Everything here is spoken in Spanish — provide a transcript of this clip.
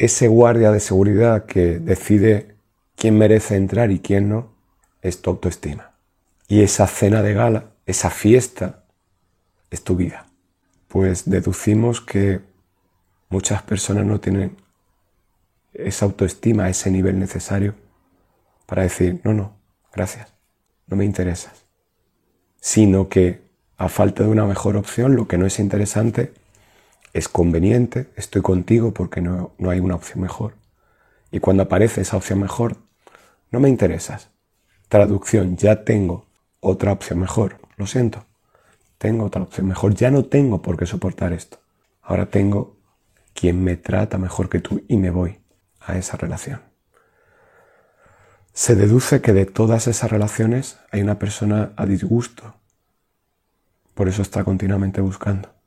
ese guardia de seguridad que decide quién merece entrar y quién no, es tu autoestima. Y esa cena de gala, esa fiesta, es tu vida. Pues deducimos que muchas personas no tienen esa autoestima, ese nivel necesario para decir, no, no, gracias, no me interesas. Sino que a falta de una mejor opción, lo que no es interesante es conveniente, estoy contigo porque no, no hay una opción mejor. Y cuando aparece esa opción mejor, no me interesas. Traducción, ya tengo otra opción mejor. Lo siento. Tengo otra opción mejor. Ya no tengo por qué soportar esto. Ahora tengo quien me trata mejor que tú y me voy a esa relación. Se deduce que de todas esas relaciones hay una persona a disgusto. Por eso está continuamente buscando.